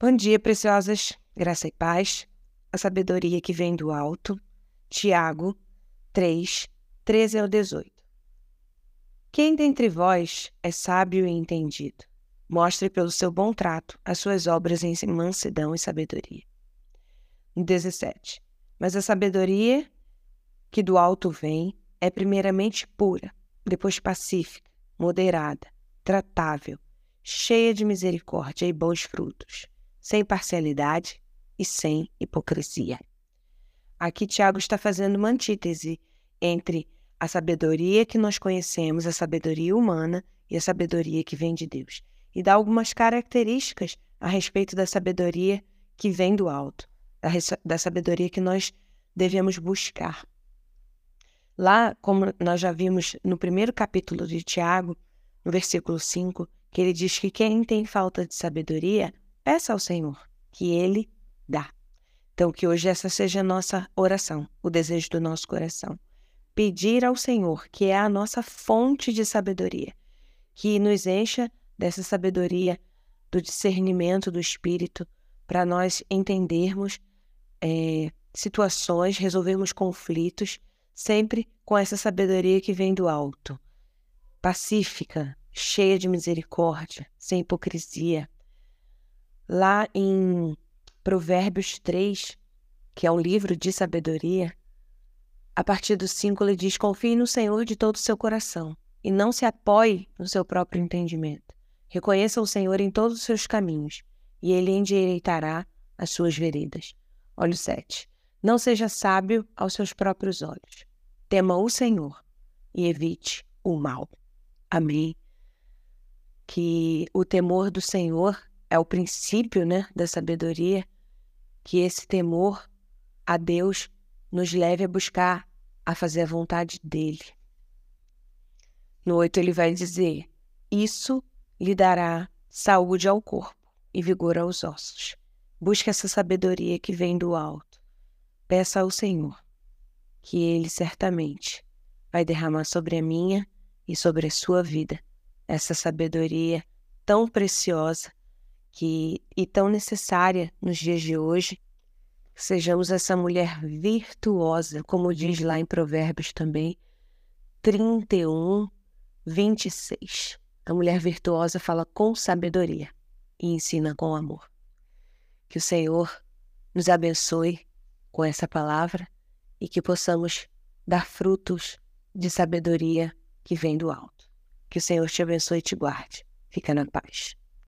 Bom dia, preciosas. Graça e paz. A sabedoria que vem do alto. Tiago 3, 13 ao 18. Quem dentre vós é sábio e entendido? Mostre pelo seu bom trato as suas obras em mansidão e sabedoria. 17. Mas a sabedoria que do alto vem é primeiramente pura, depois pacífica, moderada, tratável, cheia de misericórdia e bons frutos sem parcialidade e sem hipocrisia. Aqui Tiago está fazendo uma antítese entre a sabedoria que nós conhecemos, a sabedoria humana e a sabedoria que vem de Deus. E dá algumas características a respeito da sabedoria que vem do alto, da, da sabedoria que nós devemos buscar. Lá, como nós já vimos no primeiro capítulo de Tiago, no versículo 5, que ele diz que quem tem falta de sabedoria Peça ao Senhor que Ele dá. Então, que hoje essa seja a nossa oração, o desejo do nosso coração. Pedir ao Senhor, que é a nossa fonte de sabedoria, que nos encha dessa sabedoria, do discernimento do Espírito, para nós entendermos é, situações, resolvermos conflitos, sempre com essa sabedoria que vem do alto, pacífica, cheia de misericórdia, sem hipocrisia, Lá em Provérbios 3, que é um livro de sabedoria, a partir do 5 ele diz: Confie no Senhor de todo o seu coração e não se apoie no seu próprio entendimento. Reconheça o Senhor em todos os seus caminhos e ele endireitará as suas veredas. Olha o 7. Não seja sábio aos seus próprios olhos. Tema o Senhor e evite o mal. Amém. Que o temor do Senhor é o princípio né, da sabedoria, que esse temor a Deus nos leve a buscar a fazer a vontade dele. No 8 ele vai dizer: Isso lhe dará saúde ao corpo e vigor aos ossos. Busque essa sabedoria que vem do alto. Peça ao Senhor, que ele certamente vai derramar sobre a minha e sobre a sua vida essa sabedoria tão preciosa que e tão necessária nos dias de hoje, sejamos essa mulher virtuosa, como diz lá em Provérbios também, 31, 26. A mulher virtuosa fala com sabedoria e ensina com amor. Que o Senhor nos abençoe com essa palavra e que possamos dar frutos de sabedoria que vem do alto. Que o Senhor te abençoe e te guarde. Fica na paz.